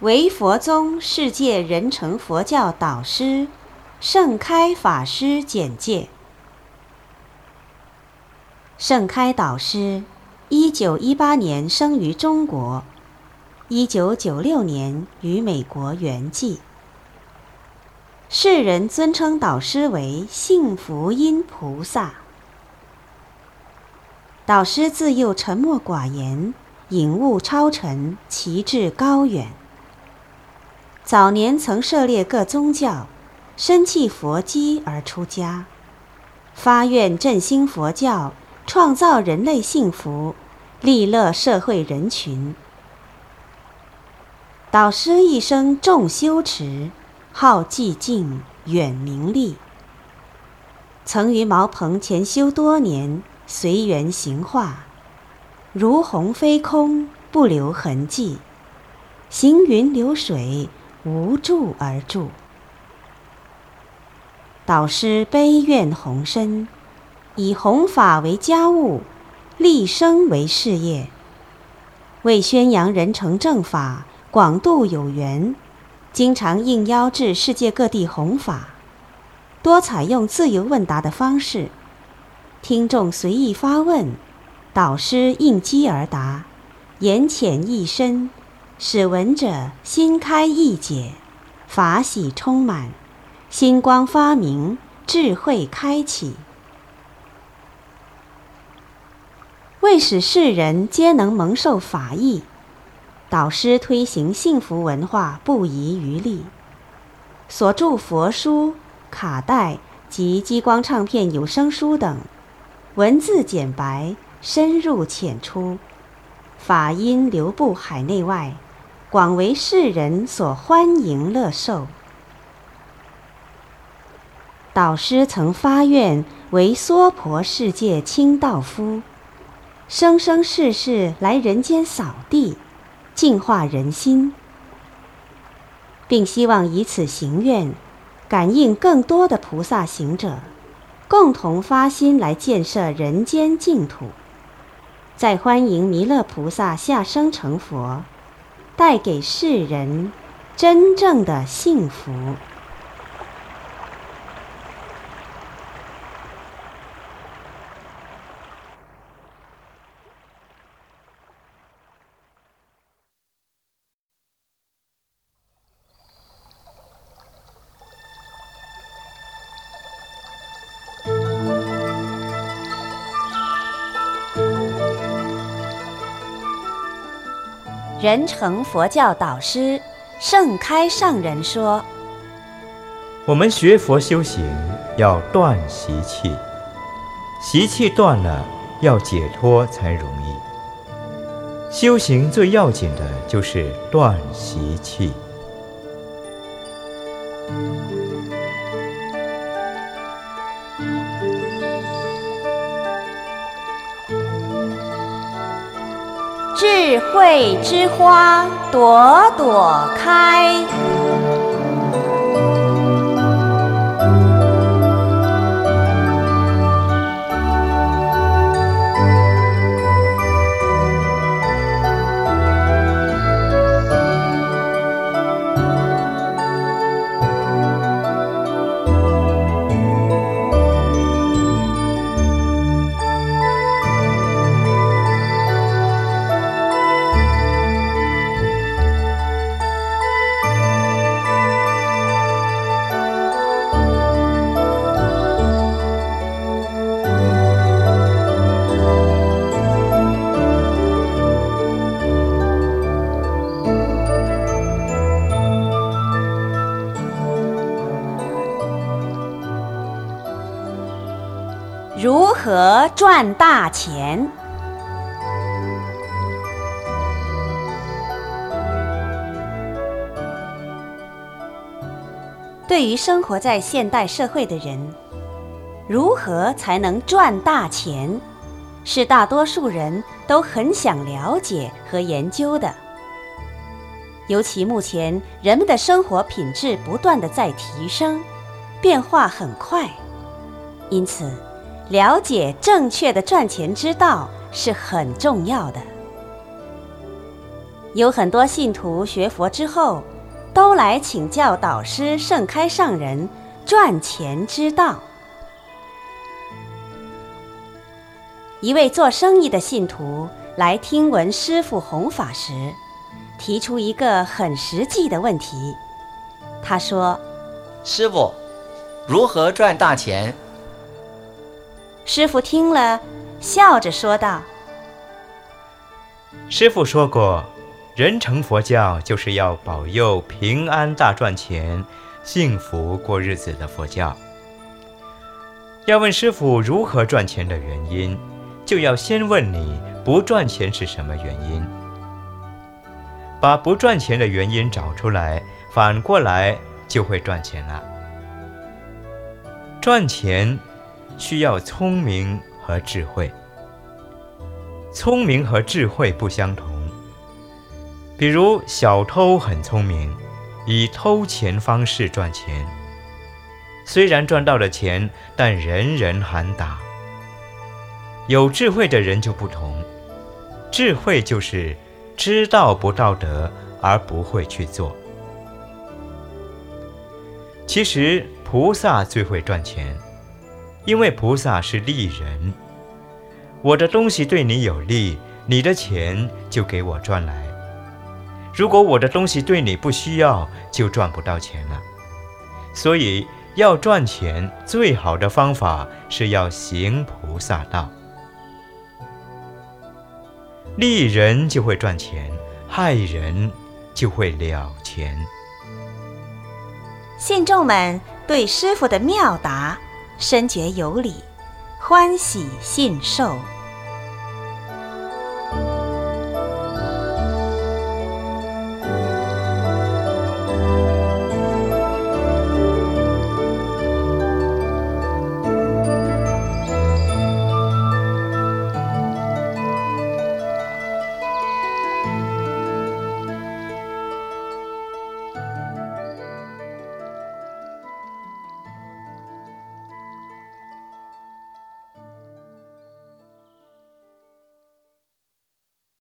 为佛宗世界人成佛教导师盛开法师简介。盛开导师，一九一八年生于中国，一九九六年于美国圆寂。世人尊称导师为幸福因菩萨。导师自幼沉默寡言，隐悟超尘，奇志高远。早年曾涉猎各宗教，深弃佛机而出家，发愿振兴佛教，创造人类幸福，利乐社会人群。导师一生重修持，好寂静，远名利。曾于茅棚潜修多年。随缘行化，如虹飞空，不留痕迹；行云流水，无助而助。导师悲愿宏深，以弘法为家务，立生为事业。为宣扬人成正法，广度有缘，经常应邀至世界各地弘法，多采用自由问答的方式。听众随意发问，导师应机而答，言浅意深，使闻者心开意解，法喜充满，心光发明，智慧开启。为使世人皆能蒙受法益，导师推行幸福文化不遗余力，所著佛书、卡带及激光唱片有声书等。文字简白，深入浅出，法音流布海内外，广为世人所欢迎乐受。导师曾发愿为娑婆世界清道夫，生生世世来人间扫地，净化人心，并希望以此行愿，感应更多的菩萨行者。共同发心来建设人间净土，再欢迎弥勒菩萨下生成佛，带给世人真正的幸福。人成佛教导师盛开上人说：“我们学佛修行要断习气，习气断了，要解脱才容易。修行最要紧的就是断习气。”智慧之花朵朵开。如何赚大钱？对于生活在现代社会的人，如何才能赚大钱，是大多数人都很想了解和研究的。尤其目前人们的生活品质不断的在提升，变化很快，因此。了解正确的赚钱之道是很重要的。有很多信徒学佛之后，都来请教导师盛开上人赚钱之道。一位做生意的信徒来听闻师傅弘法时，提出一个很实际的问题。他说：“师傅，如何赚大钱？”师傅听了，笑着说道：“师傅说过，人成佛教就是要保佑平安、大赚钱、幸福过日子的佛教。要问师傅如何赚钱的原因。”就要先问你不赚钱是什么原因，把不赚钱的原因找出来，反过来就会赚钱了。赚钱需要聪明和智慧，聪明和智慧不相同。比如小偷很聪明，以偷钱方式赚钱，虽然赚到了钱，但人人喊打。有智慧的人就不同，智慧就是知道不道德而不会去做。其实菩萨最会赚钱，因为菩萨是利人。我的东西对你有利，你的钱就给我赚来；如果我的东西对你不需要，就赚不到钱了。所以要赚钱，最好的方法是要行菩萨道。利人就会赚钱，害人就会了钱。信众们对师傅的妙答深觉有理，欢喜信受。